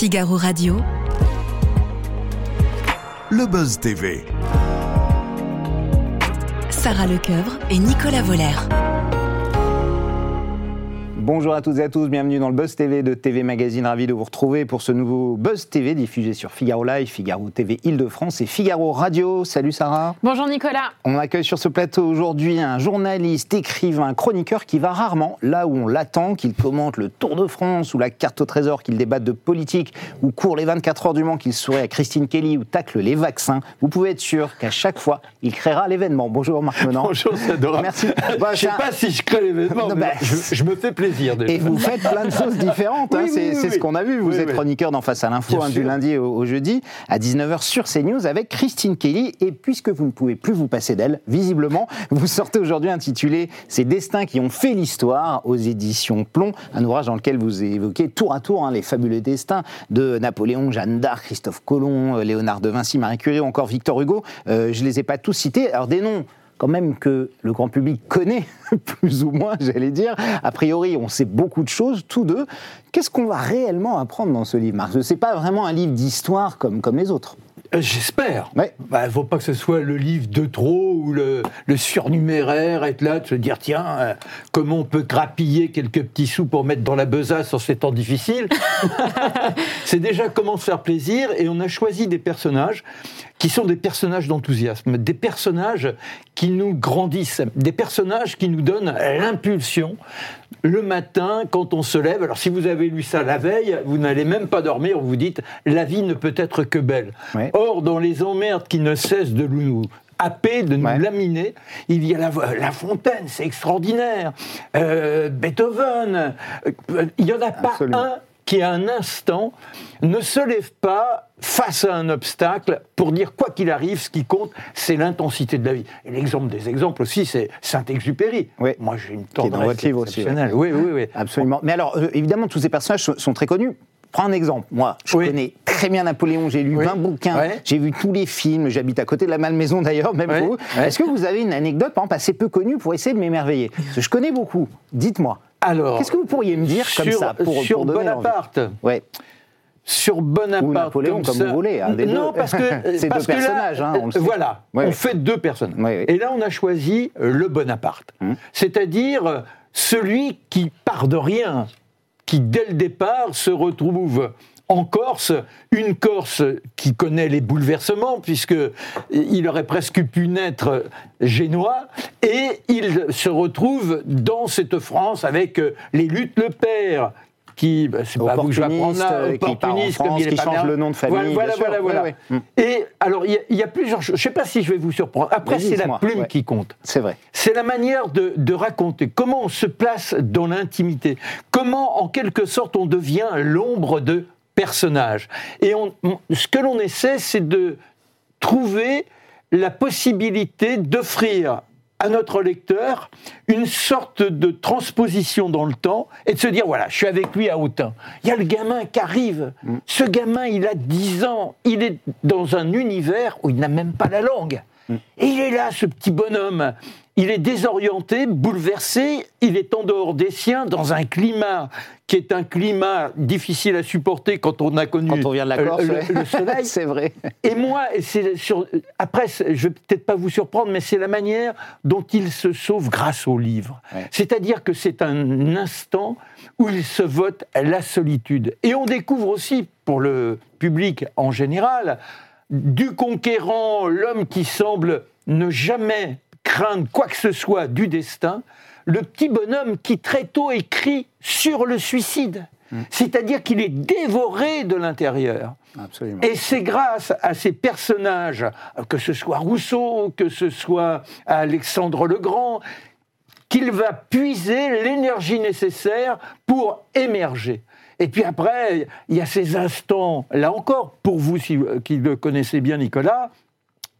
Figaro Radio. Le Buzz TV. Sarah Lecoeuvre et Nicolas Voller. Bonjour à toutes et à tous, bienvenue dans le Buzz TV de TV Magazine, ravi de vous retrouver pour ce nouveau Buzz TV diffusé sur Figaro Live, Figaro TV Île-de-France et Figaro Radio. Salut Sarah. Bonjour Nicolas. On accueille sur ce plateau aujourd'hui un journaliste, écrivain, chroniqueur qui va rarement là où on l'attend, qu'il commente le Tour de France ou la carte au trésor, qu'il débatte de politique ou court les 24 heures du Mans, qu'il sourit à Christine Kelly ou tacle les vaccins. Vous pouvez être sûr qu'à chaque fois, il créera l'événement. Bonjour Marc Menant. Bonjour, c'est adorable. Merci. je ne sais pas si je crée l'événement, bah, je, je me fais plaisir déjà. Et vous faites plein de choses différentes, hein, Oui, c'est oui, c'est oui, ce qu'on a vu. Vous êtes chroniqueur dans Face à l'info hein, du lundi au, au jeudi à 19h sur CNews avec Christine Kelly. Et puisque vous ne pouvez plus vous passer d'elle, visiblement, vous sortez aujourd'hui intitulé Ces destins qui ont fait l'histoire aux éditions Plomb, un ouvrage dans lequel vous évoquez tour à tour hein, les fabuleux destins de Napoléon, Jeanne d'Arc, Christophe Colomb, euh, Léonard de Vinci, Marie Curie ou encore Victor Hugo. Euh, je ne les ai pas tous cités. Alors des noms quand même que le grand public connaît, plus ou moins, j'allais dire. A priori, on sait beaucoup de choses, tous deux. Qu'est-ce qu'on va réellement apprendre dans ce livre, Marc? Ce n'est pas vraiment un livre d'histoire comme, comme les autres. Euh, J'espère. Ouais. Bah, faut pas que ce soit le livre de trop ou le, le surnuméraire, être là, de se dire tiens, euh, comment on peut grappiller quelques petits sous pour mettre dans la besace en ces temps difficiles. C'est déjà comment se faire plaisir et on a choisi des personnages qui sont des personnages d'enthousiasme, des personnages qui nous grandissent, des personnages qui nous donnent l'impulsion le matin quand on se lève. Alors si vous avez lu ça la veille, vous n'allez même pas dormir, vous vous dites la vie ne peut être que belle. Ouais. Or, dans les emmerdes qui ne cessent de nous happer, de nous Ouais. laminer, il y a la, La Fontaine, c'est extraordinaire, Euh, Beethoven, euh, il n'y en a pas un qui à un instant ne se lève pas face à un obstacle pour dire quoi qu'il arrive, ce qui compte, c'est l'intensité de la vie. Et l'exemple des exemples aussi, c'est Saint-Exupéry. Oui. Moi, j'ai une est dans tendresse votre livre aussi. Oui, oui, oui. Absolument. Mais alors, euh, évidemment, tous ces personnages sont, sont très connus. Prends un exemple. Moi, je Oui. connais très bien Napoléon. J'ai lu Oui. 20 bouquins. Ouais. J'ai vu tous les films. J'habite à côté de la Malmaison d'ailleurs, même Ouais. vous. Ouais. Est-ce que vous avez une anecdote, par exemple, assez peu connue pour essayer de m'émerveiller? Parce que je connais beaucoup. Dites-moi. Alors, Qu'est-ce que vous pourriez me dire comme sur, ça pour, sur pour donner Bonaparte envie Ouais. sur Bonaparte Ou Napoléon, comme vous voulez, des non, deux. parce que C'est parce deux là, personnages, hein, on le sait. Voilà, Ouais, on ouais. fait deux. Ouais, ouais. Et là, on a choisi euh, le Bonaparte, Hum. c'est-à-dire euh, celui qui part de rien, qui dès le départ se retrouve en Corse, une Corse qui connaît les bouleversements, puisque il aurait presque pu naître génois, et il se retrouve dans cette France avec euh, les luttes le père, qui, bah, c'est pas vous que je vais apprendre là, Opportuniste, euh, qui part en opportuniste, comme France, il est qui pas change bien. le nom de famille, Voilà, voilà, voilà. Ouais, ouais. Et alors, il y a- il y, a plusieurs choses. Je ne sais pas si je vais vous surprendre. Après, c'est la plume ouais. qui compte. C'est vrai. C'est la manière de, de raconter, comment on se place dans l'intimité, comment en quelque sorte on devient l'ombre de personnages? Et on- on- ce que l'on essaie, c'est de trouver la possibilité d'offrir à notre lecteur une sorte de transposition dans le temps et de se dire voilà, je suis avec lui à Autun. Il y a le gamin qui arrive. Ce gamin, il a 10 ans. Il est dans un univers où il n'a même pas la langue. Et il est là, ce petit bonhomme. Il est désorienté, bouleversé, il est en dehors des siens, dans un climat qui est un climat difficile à supporter quand on a connu Quand on vient de la euh, Corse, le, ouais. le soleil. c'est vrai. Et moi, sur, après, je vais peut-être pas vous surprendre, mais c'est la manière dont il se sauve grâce au livre. Ouais. C'est-à-dire que c'est un instant où il se vote la solitude. Et on découvre aussi, pour le public en général, du conquérant, l'homme qui semble ne jamais craindre quoi que ce soit du destin, le petit bonhomme qui très tôt écrit sur le suicide. C'est-à-dire qu'il est dévoré de l'intérieur. Et c'est grâce à ces personnages, que ce soit Rousseau, que ce soit Alexandre le Grand, qu'il va puiser l'énergie nécessaire pour émerger. Et puis après, il y a ces instants, là encore, pour vous si- qui le connaissez bien, Nicolas,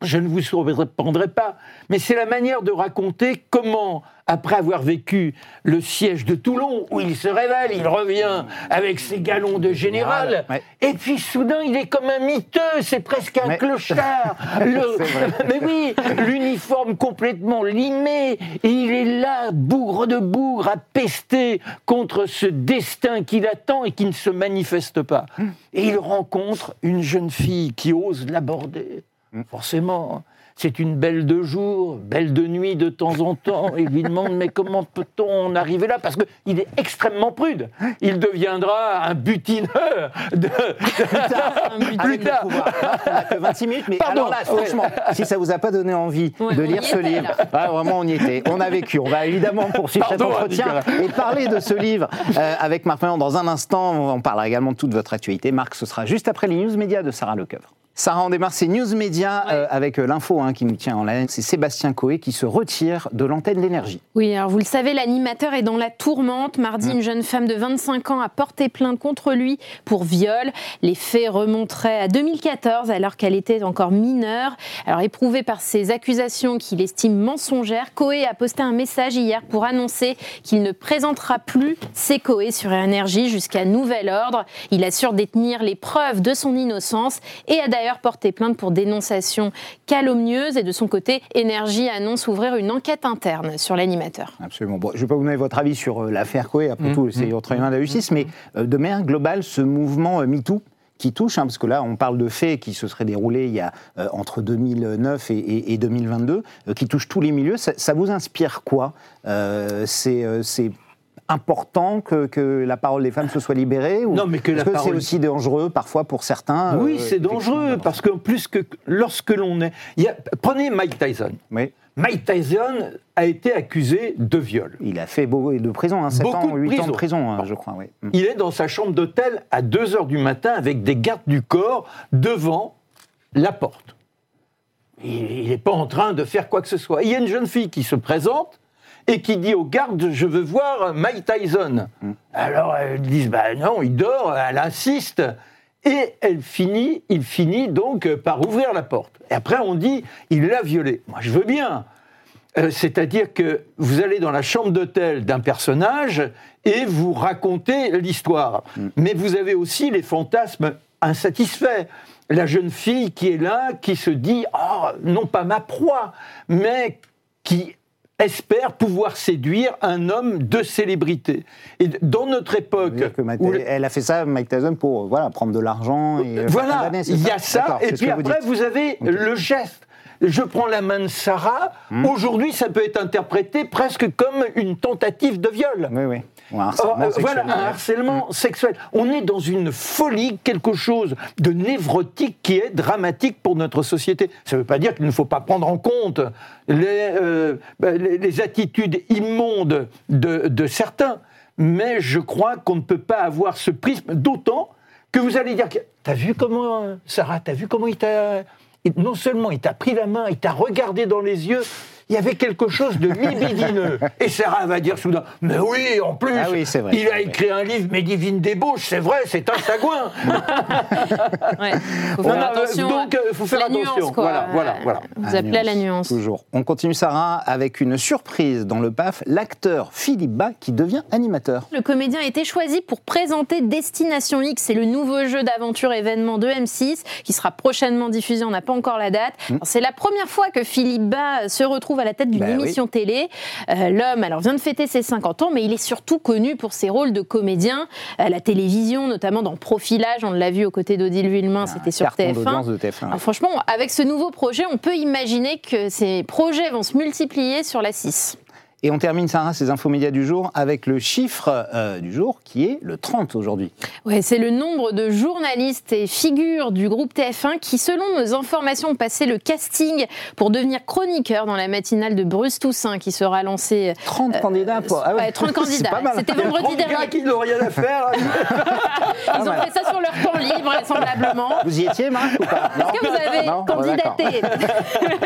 je ne vous surprendrai pas, mais c'est la manière de raconter comment, après avoir vécu le siège de Toulon, où il se révèle, il revient avec ses galons de général, Ouais. et puis soudain il est comme un miteux, c'est presque un clochard. Le-. Mais oui, l'uniforme complètement limé, et il est là, bougre de bougre, à pester contre ce destin qui l'attend et qui ne se manifeste pas. Et il rencontre une jeune fille qui ose l'aborder. Forcément, c'est une belle de jour, belle de nuit de temps en temps. Il lui demande mais comment peut-on en arriver là? Parce qu'il est extrêmement prude. Il deviendra un butineur de... Pouvoir. Là, on n'a que 26 minutes, mais Pardon. alors là, franchement, si ça vous a pas donné envie Ouais, de lire ce était, livre, ah, vraiment on y était, on a vécu. On va évidemment poursuivre cet entretien et parler de ce livre euh, avec Marc Menon dans un instant. On parlera également de toute votre actualité. Marc, ce sera juste après les news médias de Sarah Lecoeuvre. Sarah, on démarre ces news médias euh, avec euh, l'info hein, qui nous tient en laine. C'est Sébastien Coé qui se retire de l'antenne d'énergie. Oui, alors vous le savez, l'animateur est dans la tourmente. Mardi, une jeune femme de 25 ans a porté plainte contre lui pour viol. Les faits remonteraient à 2014, alors qu'elle était encore mineure. Alors, éprouvé par ces accusations qu'il estime mensongères, Coé a posté un message hier pour annoncer qu'il ne présentera plus ses Coé sur énergie jusqu'à nouvel ordre. Il assure détenir les preuves de son innocence et a d'ailleurs porté plainte pour dénonciation calomnieuse. Et de son côté, Énergie annonce ouvrir une enquête interne sur l'animateur. Absolument. Bon, je ne vais pas vous donner votre avis sur euh, l'affaire Coé, après Mmh, tout, c'est votre tribunal de la justice, mais euh, de manière globale, ce mouvement euh, MeToo qui touche, hein, parce que là, on parle de faits qui se seraient déroulés il y a euh, entre 2009 et, et- et 2022, euh, qui touchent tous les milieux. Ça, ça vous inspire quoi Euh, euh, important que, que la parole des femmes se soit libérée ou Non, mais que la que c'est aussi dangereux parfois pour certains Oui, euh, c'est dangereux, parce qu'en plus, que lorsque l'on est... il y a- Prenez Mike Tyson. Oui, Mike Tyson a été accusé de viol. il a fait beaucoup de prison, hein, 7 Beaucoup ans, de 8 ans de prison. hein, je crois. Oui. Mm. Il est dans sa chambre d'hôtel à 2 heures du matin avec des gardes du corps devant la porte. Il n'est pas en train de faire quoi que ce soit. Il y a une jeune fille qui se présente et qui dit aux gardes Je veux voir Mike Tyson. Alors elles disent Bah non, il dort, elle insiste. Et elle finit, il finit donc par ouvrir la porte. Et après, on dit Il l'a violée. Moi, je veux bien. Euh, C'est-à-dire que vous allez dans la chambre d'hôtel d'un personnage et vous racontez l'histoire. Mais vous avez aussi les fantasmes insatisfaits. La jeune fille qui est là, qui se dit, ah, non pas ma proie, mais qui espère pouvoir séduire un homme de célébrité. Et dans notre époque, que où elle a fait ça, Mike Tyson, pour voilà, prendre de l'argent et voilà, il y a ça, et puis après, vous, avez le geste. Je prends la main de Sarah. Hmm. Aujourd'hui, ça peut être interprété presque comme une tentative de viol. Oui, oui. Ou un harcèlement euh, sexuel, voilà, un harcèlement sexuel. On est dans une folie, quelque chose de névrotique qui est dramatique pour notre société. Ça ne veut pas dire qu'il ne faut pas prendre en compte les, euh, bah, les, les attitudes immondes de, de certains, mais je crois qu'on ne peut pas avoir ce prisme, d'autant que vous allez dire, t'as vu comment, euh, Sarah, t'as vu comment il t'a... Non seulement il t'a pris la main, il t'a regardé dans les yeux, il y avait quelque chose de libidineux. Et Sarah va dire soudain, mais oui, en plus, Ah oui, c'est vrai, il a vrai. écrit un livre, Mes divines débauches, c'est vrai, c'est un sagouin. Ouais. Faut Non, faire non, attention. donc, euh, faut faire la attention. Nuance, quoi. Voilà, voilà, voilà. Vous appelez à la nuance. Toujours. On continue, Sarah, avec une surprise dans le PAF, l'acteur Philippe Bas qui devient animateur. Le comédien a été choisi pour présenter Destination X, c'est le nouveau jeu d'aventure événement de M6 qui sera prochainement diffusé, on n'a pas encore la date. Alors, C'est la première fois que Philippe Bas se retrouve à la tête d'une Bah oui. émission télé. Euh, L'homme alors vient de fêter ses 50 ans, mais il est surtout connu pour ses rôles de comédien à la télévision, notamment dans Profilage, on l'a vu aux côtés d'Odile Villemain, c'était sur Carton TF1. d'audience de TF1. Alors, franchement, avec ce nouveau projet, on peut imaginer que ces projets vont se multiplier sur la 6. Et on termine, Sarah, ces infos médias du jour avec le chiffre euh, du jour qui est le 30 aujourd'hui. Ouais, c'est le nombre de journalistes et figures du groupe TF1 qui, selon nos informations, ont passé le casting pour devenir chroniqueurs dans la matinale de Bruce Toussaint qui sera lancée. 30 candidats pour. ouais, 30 c'est candidats. pas mal. C'était Il y a vendredi 30 gars dernier. qui n'ont rien à faire. Ils ont fait ça sur leur temps libre, vraisemblablement. Vous y étiez, Marc, ou pas Est-ce que vous avez Non candidaté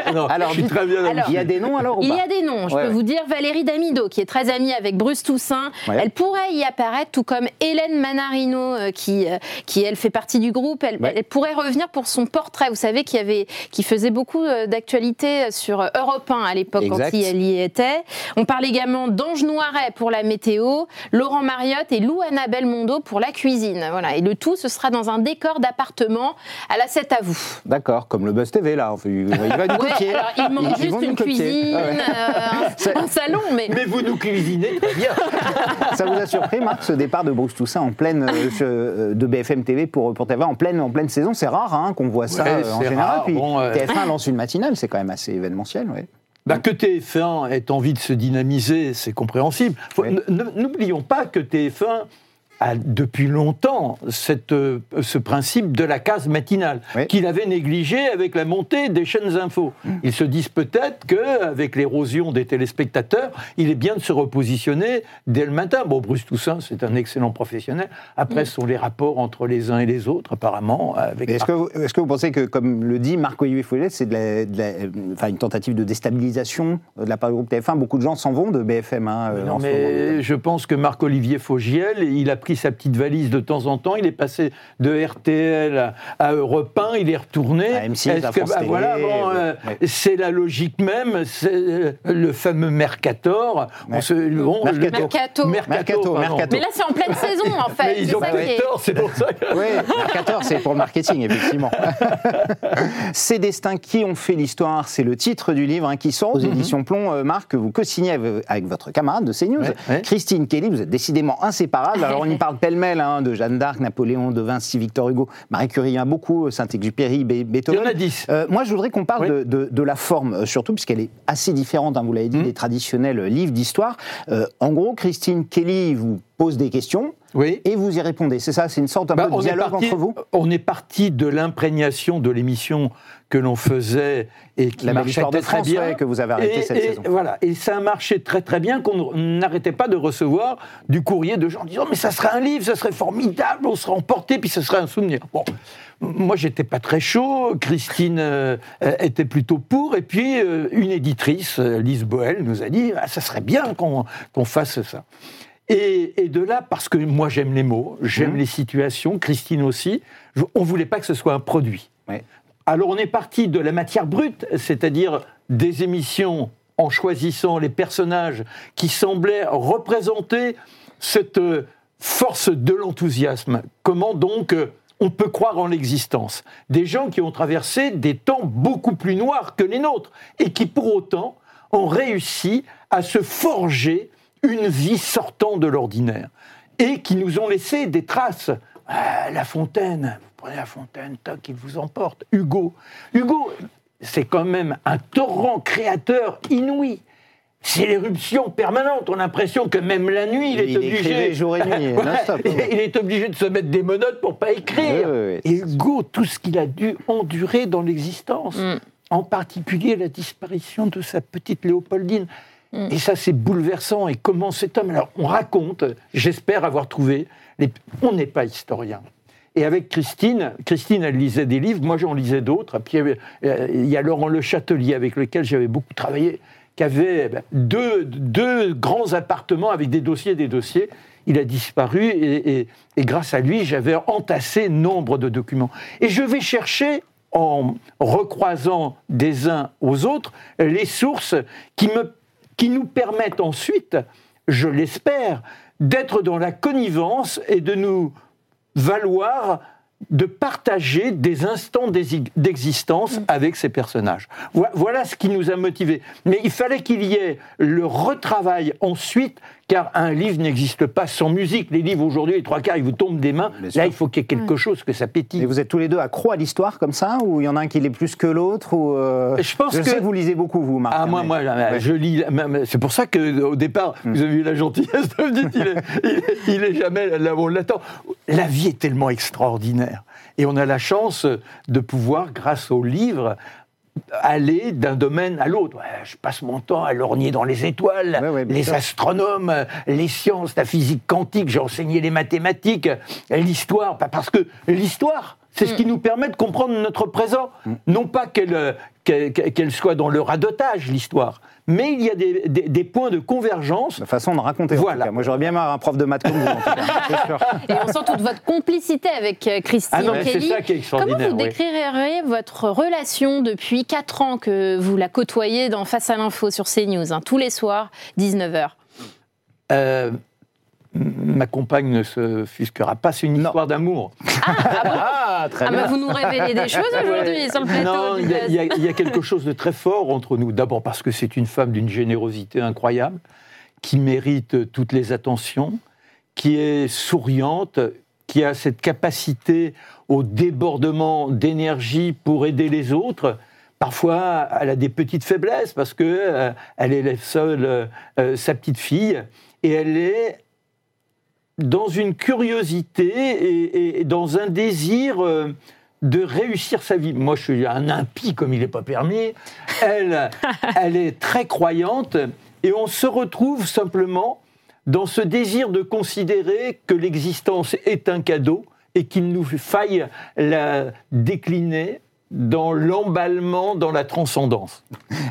Non, Alors, je suis très bien Alors, Il y a des noms alors ou Il pas y a des noms. Je Ouais. peux vous dire Valérie Damido, qui est très amie avec Bruce Toussaint. Ouais. Elle pourrait y apparaître, tout comme Hélène Manarino, euh, qui, euh, qui elle fait partie du groupe. Elle, Ouais. elle pourrait revenir pour son portrait. Vous savez, qui avait, qui faisait beaucoup euh, d'actualité sur Europe 1 à l'époque quand elle y était. On parle également d'Ange Noiret pour la météo, Laurent Mariotte et Lou Annabelle Mondo pour la cuisine. Voilà. Et le tout, ce sera dans un décor d'appartement à la 7 à vous. D'accord, comme le Buzz TV là. Enfin, Il va du Ouais, alors il manque juste une cuisine, Ah ouais. euh, C'est- un, un salon, mais Mais vous nous cuisinez très bien. Ça vous a surpris, Marc, ce départ de Bruce Toussaint en pleine euh, euh, de BFM TV pour, pour TV en pleine, en pleine saison? C'est rare hein, qu'on voit ça Ouais, euh, en général. rare. Puis Bon, euh, TF1 lance une matinale, c'est quand même assez événementiel. Ouais. Bah, que TF1 ait envie de se dynamiser, c'est compréhensible. Oui. N'oublions pas que TF1 a depuis longtemps cette, euh, ce principe de la case matinale, Oui. qu'il avait négligé avec la montée des chaînes infos. Ils se disent peut-être qu'avec l'érosion des téléspectateurs, il est bien de se repositionner dès le matin. Bon, Bruce Toussaint, c'est un excellent professionnel. Après, ce sont les rapports entre les uns et les autres, apparemment. Est-ce que, vous- est-ce que vous pensez que, comme le dit Marc-Olivier Fouget, c'est euh, enfin, une tentative de déstabilisation de la part du groupe TF1 Beaucoup de gens s'en vont de BFM. hein, euh, Non, mais je pense que Marc-Olivier Fogiel, il a pris sa petite valise de temps en temps, il est passé de RTL à, à Europe 1, il est retourné. À M6, Est-ce à que- France bah, Télé, voilà, bon, ouais. euh, Ouais. c'est la logique même, c'est euh, le fameux Mercator. On Ouais. se- bon, le- Mercato. Mercato, pardon. Mercato. Mais là, c'est en pleine saison, en fait. Mais C'est ils ont ça pas qui est- tort, c'est pour ça que... Oui, Mercator, c'est pour le marketing, effectivement. Ces destins qui ont fait l'histoire, c'est le titre du livre hein, qui sort aux éditions Plomb. Euh, Marc, que vous co-signez avec, avec votre camarade de CNews, Ouais, ouais. Christine Kelly. Vous êtes décidément inséparables. Alors, on y parle pêle-mêle hein, de Jeanne d'Arc, Napoléon, de Vinci, Victor Hugo, Marie Curie, il y en a beaucoup, Saint-Exupéry, Be- Il y Beethoven. en a 10. Euh, moi, je voudrais qu'on parle Oui. de, de- de la forme, euh, surtout puisqu'elle est assez différente, hein, vous l'avez dit, des traditionnels euh, livres d'histoire. Euh, en gros, Christine Kelly vous pose des questions Oui. et vous y répondez. C'est ça, c'est une sorte un Bah, peu de dialogue parti, entre vous on est parti de l'imprégnation de l'émission que l'on faisait et qui La marchait très, France, bien. ouais, que vous avez arrêté et, cette et saison. Voilà, et ça a marché très très bien qu'on n'arrêtait pas de recevoir du courrier de gens disant mais ça serait un livre, ça serait formidable, on serait emporté, puis ce serait un souvenir. Bon, moi j'étais pas très chaud, Christine euh, euh, était plutôt pour, et puis euh, une éditrice, Lise Boel, nous a dit ah, ça serait bien qu'on qu'on fasse ça. Et, et de là, parce que moi j'aime les mots, j'aime Mhm. les situations, Christine aussi, on voulait pas que ce soit un produit. Ouais. Alors on est parti de la matière brute, c'est-à-dire des émissions en choisissant les personnages qui semblaient représenter cette euh, force de l'enthousiasme. Comment donc euh, on peut croire en l'existence? Des gens qui ont traversé des temps beaucoup plus noirs que les nôtres et qui pour autant ont réussi à se forger une vie sortant de l'ordinaire et qui nous ont laissé des traces. Ah, la Fontaine, vous prenez la Fontaine, toc, il vous emporte. Hugo, Hugo, c'est quand même un torrent créateur inouï. C'est l'éruption permanente. On a l'impression que même la nuit, il, est Il obligé. écrivait jour et nuit, Voilà, non-stop. il est obligé de se mettre des menottes pour pas écrire. Oui, oui, oui. Et Hugo, tout ce qu'il a dû endurer dans l'existence, en particulier la disparition de sa petite Léopoldine. Et ça, c'est bouleversant. Et comment cet homme. Alors, on raconte, j'espère avoir trouvé. On n'est pas historien. Et avec Christine, Christine, elle lisait des livres, moi j'en lisais d'autres. Puis il y avait- euh, il y a Laurent Le Châtelier, avec lequel j'avais beaucoup travaillé, qui avait ben, deux, deux grands appartements avec des dossiers des dossiers. Il a disparu et- et grâce à lui, j'avais entassé nombre de documents. Et je vais chercher, en recroisant des uns aux autres, les sources qui, me, qui nous permettent ensuite, je l'espère, d'être dans la connivence et de nous valoir de partager des instants d'exi- d'existence avec ces personnages. Voi- Voilà ce qui nous a motivés. Mais il fallait qu'il y ait le retravail ensuite, car un livre n'existe pas sans musique. Les livres aujourd'hui, les trois quarts, ils vous tombent des mains. Bien sûr. Là, il faut qu'il y ait quelque chose que ça pétille. Et vous êtes tous les deux accros à l'histoire comme ça Ou il y en a un qui l'est plus que l'autre ou euh, Je pense que- sais que vous lisez beaucoup, vous, Marc. Ah, moi, mais- moi, Ouais. je lis. C'est pour ça qu'au départ, vous avez eu la gentillesse de me dire il est, il est- il est jamais là où on l'attend. La vie est tellement extraordinaire. Et on a la chance de pouvoir, grâce au livre, aller d'un domaine à l'autre. Je passe mon temps à lorgner dans les étoiles, Ouais, ouais, bien les sûr. astronomes, les sciences, la physique quantique, j'ai enseigné les mathématiques, l'histoire, parce que l'histoire, c'est ce qui nous permet de comprendre notre présent. Non pas qu'elle euh, qu'elle qu'elle soit dans le radotage, l'histoire, mais il y a des, des- des points de convergence. La façon de raconter. en Voilà. tout cas. Moi, j'aurais bien aimé avoir un prof de maths comme vous. en tout cas, c'est sûr. Et on sent toute votre complicité avec euh, Christine Ah non, mais c'est Kelly. ça qui est Comment extraordinaire. vous oui. décrirez votre relation depuis 4 ans que vous la côtoyez dans Face à l'info sur CNews, hein, tous les soirs, 19h Euh, ma compagne ne se fusquera pas, c'est une Non. histoire d'amour. Ah, très Ah bien. bah vous nous révélez des choses aujourd'hui sur le plateau Non, il y, a- y y quelque chose de très fort entre nous. D'abord parce que c'est une femme d'une générosité incroyable, qui mérite toutes les attentions, qui est souriante, qui a cette capacité au débordement d'énergie pour aider les autres. Parfois, elle a des petites faiblesses parce que euh, elle élève seule euh, euh, sa petite fille et elle est dans une curiosité et, et dans un désir euh, de réussir sa vie. Moi, je suis un impie comme il n'est pas permis. Elle, elle est très croyante et on se retrouve simplement dans ce désir de considérer que l'existence est un cadeau et qu'il nous faille la décliner dans l'emballement, dans la transcendance.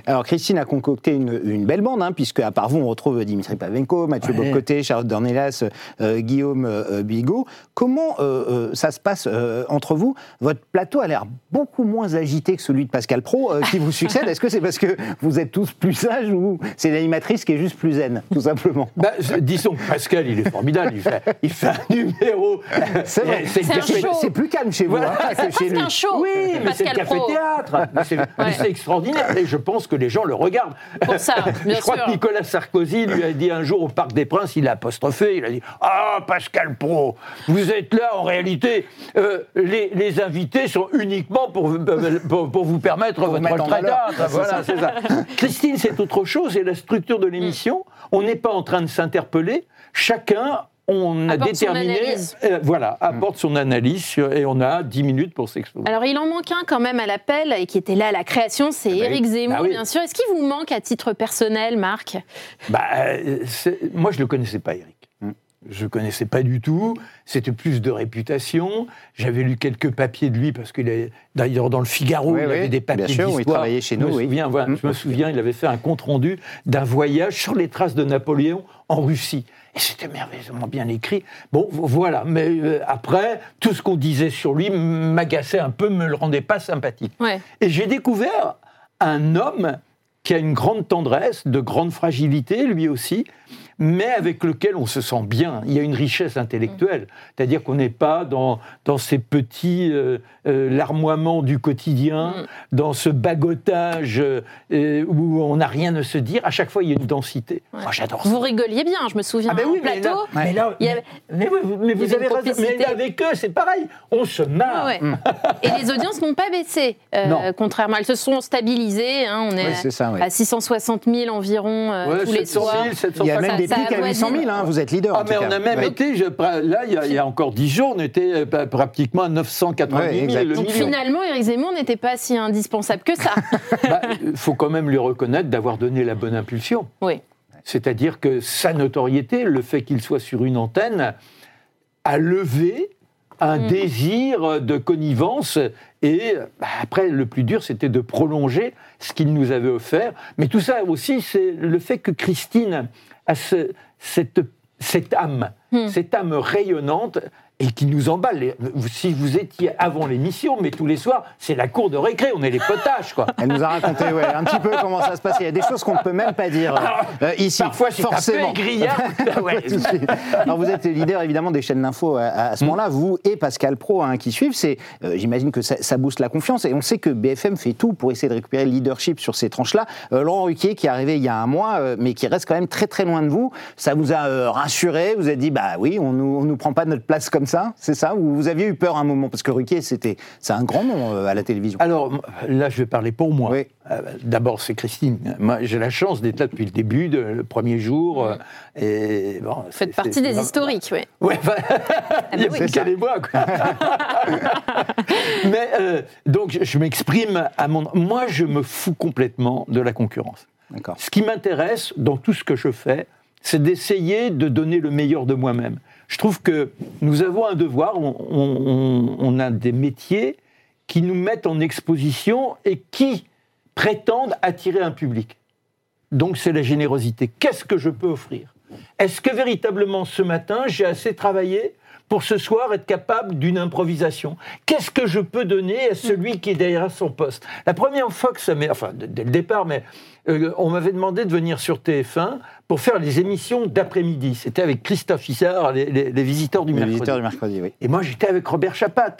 Alors Christine a concocté une, une belle bande, hein, puisque à part vous, on retrouve Dimitri Pavenko, Mathieu Ouais. Bocoté, Charlotte Dornelas, euh, Guillaume euh, Bigot. Comment euh, euh, ça se passe euh, entre vous? Votre plateau a l'air beaucoup moins agité que celui de Pascal Pro euh, qui vous succède. Est-ce que c'est parce que vous êtes tous plus sages ou c'est l'animatrice qui est juste plus zen, tout simplement? Bah, disons que Pascal, il est formidable. Il fait, il fait un numéro. C'est vrai. C'est plus calme chez vous Voilà. hein, que chez C'est lui. un show Oui, mais c'est café-théâtre. Extraordinaire. Et je pense que les gens le regardent. Pour ça, bien je crois sûr. que Nicolas Sarkozy lui a dit un jour au Parc des Princes, il a apostrophé, il a dit Ah, Pascal Pro, vous êtes là en réalité. euh, les, les invités sont uniquement pour, vous- euh, pour, pour vous permettre votre retraite. Voilà, c'est ça. Christine, c'est autre chose. Et la structure de l'émission, on n'est pas en train de s'interpeller. Chacun. On a Apporte déterminé, euh, voilà, apporte son analyse sur- et on a 10 minutes pour s'exposer. Alors, il en manque un quand même à l'appel et qui était là à la création, c'est bah oui. Éric Zemmour, Bah oui. bien sûr. Est-ce qu'il vous manque à titre personnel, Marc? Bah, euh, c'est- moi, je ne le connaissais pas, Eric. Je ne le connaissais pas du tout. C'était plus de réputation. J'avais lu quelques papiers de lui parce qu'il est d'ailleurs dans le Figaro. Oui, il oui, avait des papiers bien sûr, il d'histoire. travaillait chez Je nous, me oui. souviens, voilà. Je me souviens, il avait fait un compte rendu d'un voyage sur les traces de Napoléon en Russie. Et c'était merveilleusement bien écrit. Bon, vo- voilà. Mais euh, après, tout ce qu'on disait sur lui m'agaçait un peu, me le rendait pas sympathique. Ouais. Et j'ai découvert un homme qui a une grande tendresse, de grande fragilité, lui aussi, mais avec lequel on se sent bien. Il y a une richesse intellectuelle. C'est-à-dire qu'on n'est pas dans, dans ces petits euh, euh, larmoiements du quotidien, dans ce bagotage euh, où on n'a rien à se dire. À chaque fois, il y a une densité. Moi, j'adore ça. Vous rigoliez bien, je me souviens. Ah ben en oui, mais plateau. là, mais là- il y avait- mais oui, mais vous avez raison. Mais complicité. avec eux, c'est pareil. On se marre. Ouais, ouais. Et les audiences n'ont pas baissé, euh, Non. contrairement. Elles se sont stabilisées. hein, on est, Ouais, c'est ça, à 660 000 environ euh, Ouais, tous les 700 soirs. 000, 700 Il y a même des ça pics à avoisine. 800 000, hein, vous êtes leader. Ah, en mais tout on cas. a même Ouais. été, je- là, il y, a, il y a encore 10 jours, on était euh, pratiquement à 980 Ouais, 000. exact. le Donc finalement, Éric Zemmour n'était pas si indispensable que ça. Bah, Il faut quand même lui reconnaître d'avoir donné la bonne impulsion. oui. C'est-à-dire que sa notoriété, le fait qu'il soit sur une antenne, a levé un Mm. désir de connivence. Et bah, après, le plus dur, c'était de prolonger ce qu'il nous avait offert. Mais tout ça aussi, c'est le fait que Christine a ce- cette, cette âme, Mm. cette âme rayonnante. Et qui nous emballe. Si vous étiez avant l'émission, mais tous les soirs, c'est la cour de récré, on est les potages, quoi. Elle nous a raconté ouais, un petit peu comment ça se passe. Il y a des choses qu'on ne peut même pas dire euh, ici. Parfois, un peu forcément. Ouais. Pas de souci. Alors vous êtes leader évidemment des chaînes d'infos à, à ce moment-là, vous et Pascal Pro hein, qui suivent. C'est, euh, j'imagine que ça, ça booste la confiance et on sait que BFM fait tout pour essayer de récupérer le leadership sur ces tranches-là. Euh, Laurent Ruquier qui est arrivé il y a un mois, euh, mais qui reste quand même très très loin de vous. Ça vous a euh, rassuré Vous avez dit bah bah oui, on nous, on nous prend pas notre place comme ça, c'est ça Ou vous aviez eu peur un moment Parce que Ruquier, c'était, c'est un grand nom euh, à la télévision. Alors là, je vais parler pour moi. Oui. Euh, D'abord, c'est Christine. Moi, j'ai la chance d'être là depuis le début, de- le premier jour. euh, Et bon, Vous faites c'est- partie c'est- des historiques, oui. Ouais, enfin, il y a oui. qu'à les voir, quoi. Mais euh, donc, je- je m'exprime à mon. Moi, je me fous complètement de la concurrence. D'accord. Ce qui m'intéresse dans tout ce que je fais, c'est d'essayer de donner le meilleur de moi-même. Je trouve que nous avons un devoir, on, a des métiers qui nous mettent en exposition et qui prétendent attirer un public. Donc c'est la générosité. Qu'est-ce que je peux offrir? Est-ce que véritablement ce matin, j'ai assez travaillé pour ce soir être capable d'une improvisation? Qu'est-ce que je peux donner à celui qui est derrière son poste? La première fois que ça m'est... Enfin, dès le départ, mais euh, on m'avait demandé de venir sur TF1 pour faire les émissions d'après-midi. C'était avec Christophe Issard, les, les- les visiteurs du Le mercredi. visiteur du mercredi, oui. Et moi, j'étais avec Robert Chapat.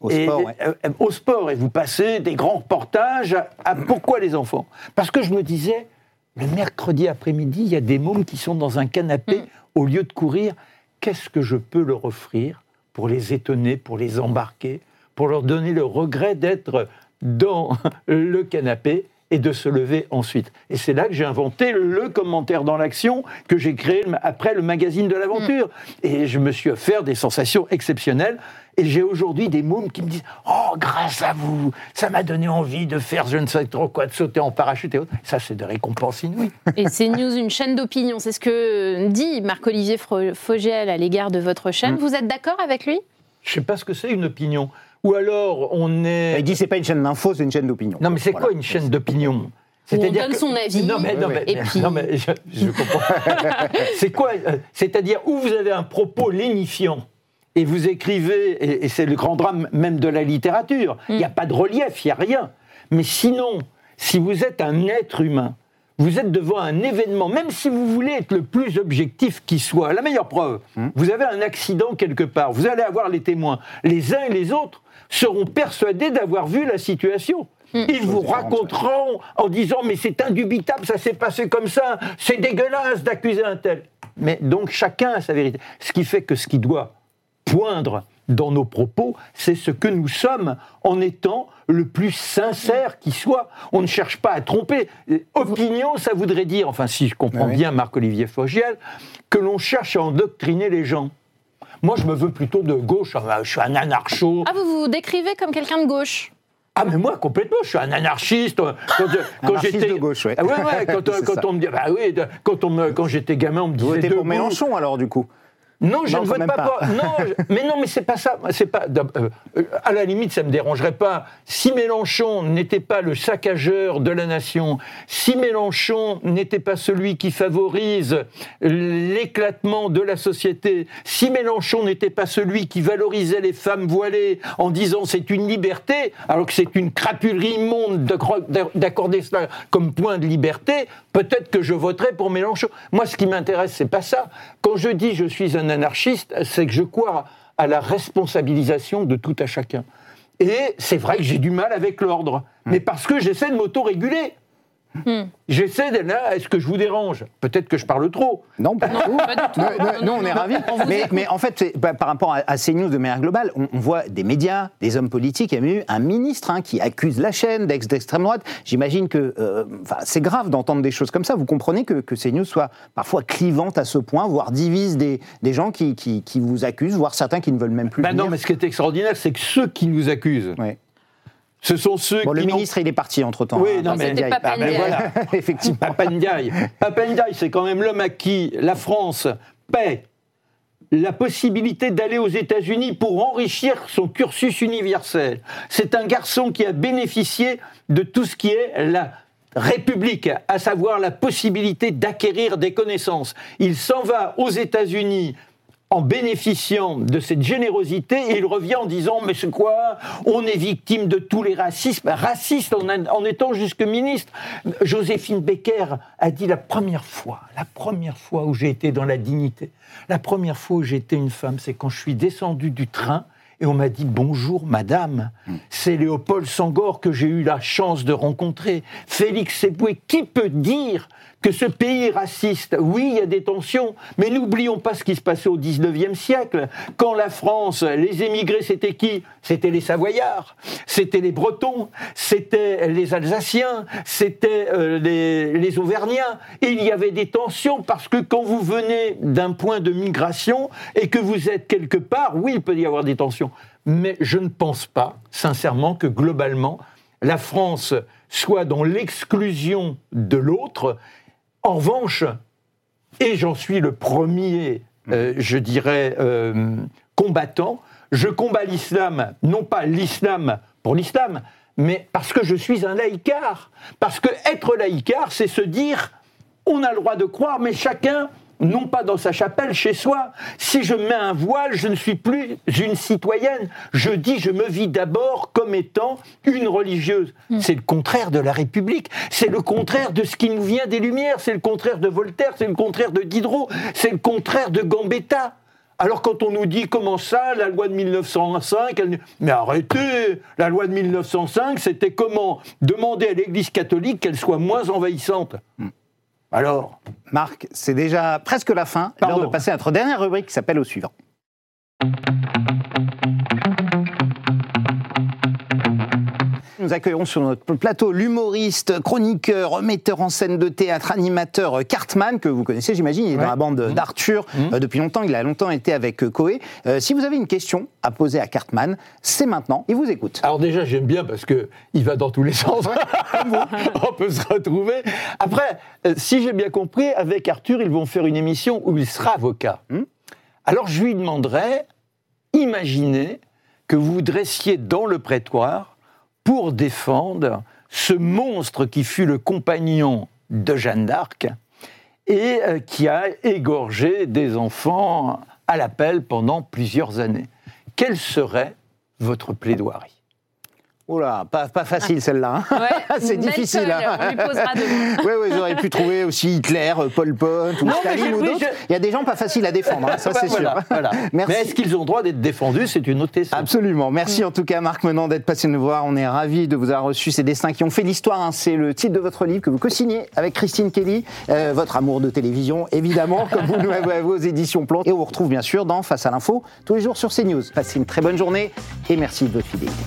Au Et- sport, ouais. euh, au sport. Et vous passez des grands reportages à, à pourquoi les enfants? Parce que je me disais, le mercredi après-midi, il y a des mômes qui sont dans un canapé, Mm. au lieu de courir, qu'est-ce que je peux leur offrir pour les étonner, pour les embarquer, pour leur donner le regret d'être dans le canapé? Et de se lever ensuite. Et c'est là que j'ai inventé le commentaire dans l'action que j'ai créé après le magazine de l'aventure. Et je me suis offert des sensations exceptionnelles. Et j'ai aujourd'hui des mômes qui me disent Oh, grâce à vous, ça m'a donné envie de faire je ne sais trop quoi, de sauter en parachute et autres. Ça, c'est de récompenses inouïes. Et c'est News, une chaîne d'opinion. C'est ce que dit Marc-Olivier Fogiel à l'égard de votre Mm. chaîne. Vous êtes d'accord avec lui? Je ne sais pas ce que c'est une opinion. Ou alors, on est. Il dit c'est pas une chaîne d'info, c'est une chaîne d'opinion. Non, mais c'est Voilà. quoi une chaîne d'opinion Où on C'est-à-dire donne que- son avis, Non, mais, non, mais, ouais. Et puis- non, mais je, je comprends. c'est quoi C'est-à-dire où vous avez un propos lénifiant et vous écrivez, et, et c'est le grand drame même de la littérature, il n'y a pas de relief, il n'y a rien. Mais sinon, si vous êtes un être humain, vous êtes devant un événement, même si vous voulez être le plus objectif qui soit, la meilleure preuve, vous avez un accident quelque part, vous allez avoir les témoins. Les uns et les autres seront persuadés d'avoir vu la situation. Ils vous raconteront en disant mais c'est indubitable, ça s'est passé comme ça, c'est dégueulasse d'accuser un tel. Mais donc chacun a sa vérité. Ce qui fait que ce qui doit poindre dans nos propos, c'est ce que nous sommes en étant le plus sincère qui soit. On ne cherche pas à tromper. Opinion, ça voudrait dire, enfin si je comprends Oui. bien Marc-Olivier Fogiel, que l'on cherche à endoctriner les gens. Moi, je me veux plutôt de gauche. Ah, Je suis un anarcho. Ah, vous vous décrivez comme quelqu'un de gauche Ah mais moi complètement, je suis un anarchiste. Quand, quand Anarchiste j'étais de gauche, ouais. Ah ouais, ouais, quand, on me dit, bah oui, quand on me, quand j'étais gamin, on me Vous disait votez pour. Mélenchon alors du coup Non, je Non, ne vote pas, pas. pour- Non, je- mais non, mais c'est pas ça. C'est pas. euh, à la limite, ça me dérangerait pas. Si Mélenchon n'était pas le saccageur de la nation, si Mélenchon n'était pas celui qui favorise l'éclatement de la société, si Mélenchon n'était pas celui qui valorisait les femmes voilées en disant c'est une liberté, alors que c'est une crapulerie immonde d'accorder cela comme point de liberté, peut-être que je voterais pour Mélenchon. Moi, ce qui m'intéresse, c'est pas ça. Quand je dis je suis un anarchiste, c'est que je crois à la responsabilisation de tout à chacun. Et c'est vrai que j'ai du mal avec l'ordre, mais parce que j'essaie de m'auto-réguler. J'essaie de là, est-ce que je vous dérange? Peut-être que je parle trop. Non, pas du tout. pas du tout. Non, non, on est ravis. On Mais, en fait, bah, par rapport à, à CNews de manière globale, on, on voit des médias, des hommes politiques. Il y a même eu un ministre hein, qui accuse la chaîne d'ex- d'extrême droite. J'imagine que euh, c'est grave d'entendre des choses comme ça. Vous comprenez que, que CNews soit parfois clivante à ce point, voire divise des, des gens qui, qui, qui vous accusent, voire certains qui ne veulent même plus venir. non, mais ce qui est extraordinaire, c'est que ceux qui nous accusent, Ouais. Ce sont ceux Bon, le qui n'ont ministre, il est parti entre-temps. Oui, hein, non, mais- Ndiaye. Ah, ben Ndiaye. voilà. Effectivement. Papendiaï. Papendiaï, c'est quand même l'homme à qui la France paie la possibilité d'aller aux États-Unis pour enrichir son cursus universel. C'est un garçon qui a bénéficié de tout ce qui est la République, à savoir la possibilité d'acquérir des connaissances. Il s'en va aux États-Unis en bénéficiant de cette générosité et il revient en disant mais c'est quoi? On est victime de tous les racismes, raciste en, en étant jusque ministre. Joséphine Becker a dit la première fois, la première fois où j'ai été dans la dignité, la première fois où j'ai été une femme, c'est quand je suis descendu du train et on m'a dit bonjour madame. C'est Léopold Sangor que j'ai eu la chance de rencontrer. Félix Eboué, qui peut dire que ce pays raciste. Oui, il y a des tensions, mais n'oublions pas ce qui se passait au 19e siècle. Quand la France, les émigrés, c'était qui? C'était les Savoyards, c'était les Bretons, c'était les Alsaciens, c'était euh, les, les Auvergnats. Il y avait des tensions parce que quand vous venez d'un point de migration et que vous êtes quelque part, oui, il peut y avoir des tensions. Mais je ne pense pas, sincèrement, que globalement, la France soit dans l'exclusion de l'autre. En revanche, et j'en suis le premier, euh, je dirais, euh, combattant, je combats l'islam, non pas l'islam pour l'islam, mais parce que je suis un laïcard. Parce que être laïcard, c'est se dire, on a le droit de croire, mais chacun non pas dans sa chapelle, chez soi. Si je mets un voile, je ne suis plus une citoyenne. Je dis, je me vis d'abord comme étant une religieuse. Mm. C'est le contraire de la République. C'est le contraire de ce qui nous vient des Lumières. C'est le contraire de Voltaire. C'est le contraire de Diderot. C'est le contraire de Gambetta. Alors quand on nous dit comment ça, la loi de 1905, elle... mais arrêtez, la loi de 1905, c'était comment? Demander à l'Église catholique qu'elle soit moins envahissante. Alors, Marc, c'est déjà presque la fin. L'heure de passer à notre dernière rubrique qui s'appelle au suivant. Nous accueillons sur notre plateau l'humoriste, chroniqueur, metteur en scène de théâtre, animateur euh, Cartman, que vous connaissez, j'imagine. Il est dans la bande d'Arthur euh, depuis longtemps. Il a longtemps été avec euh, Coé. Euh, si vous avez une question à poser à Cartman, c'est maintenant. Il vous écoute. Alors déjà, j'aime bien parce que il va dans tous les sens. On peut se retrouver. Après, si j'ai bien compris, avec Arthur, ils vont faire une émission où il sera avocat. Hmm. Alors je lui demanderais, imaginez que vous vous dressiez dans le prétoire pour défendre ce monstre qui fut le compagnon de Jeanne d'Arc et euh, qui a égorgé des enfants à l'appel pendant plusieurs années. Quelle serait votre plaidoirie? Là, pas, pas facile celle-là. hein. Ouais, c'est difficile. feuille, hein. on lui posera demain. Oui, oui, j'aurais pu trouver aussi Hitler, euh, Pol Pot ou Non, Staline ou d'autres. je- Il y a des gens pas faciles à défendre, hein, ça c'est Voilà, sûr. voilà. Merci. Mais est-ce qu'ils ont le droit d'être défendus? C'est une autre question. Absolument. Merci en tout cas, Marc Menant, d'être passé nous voir. On est ravis de vous avoir reçu ces destins qui ont fait l'histoire. hein. C'est le titre de votre livre que vous co-signez avec Christine Kelly. Euh, votre amour de télévision, évidemment, comme vous nous avez aux éditions Plon. Et on vous retrouve bien sûr dans Face à l'info, tous les jours sur CNews. Passez une très bonne journée et merci de votre fidélité.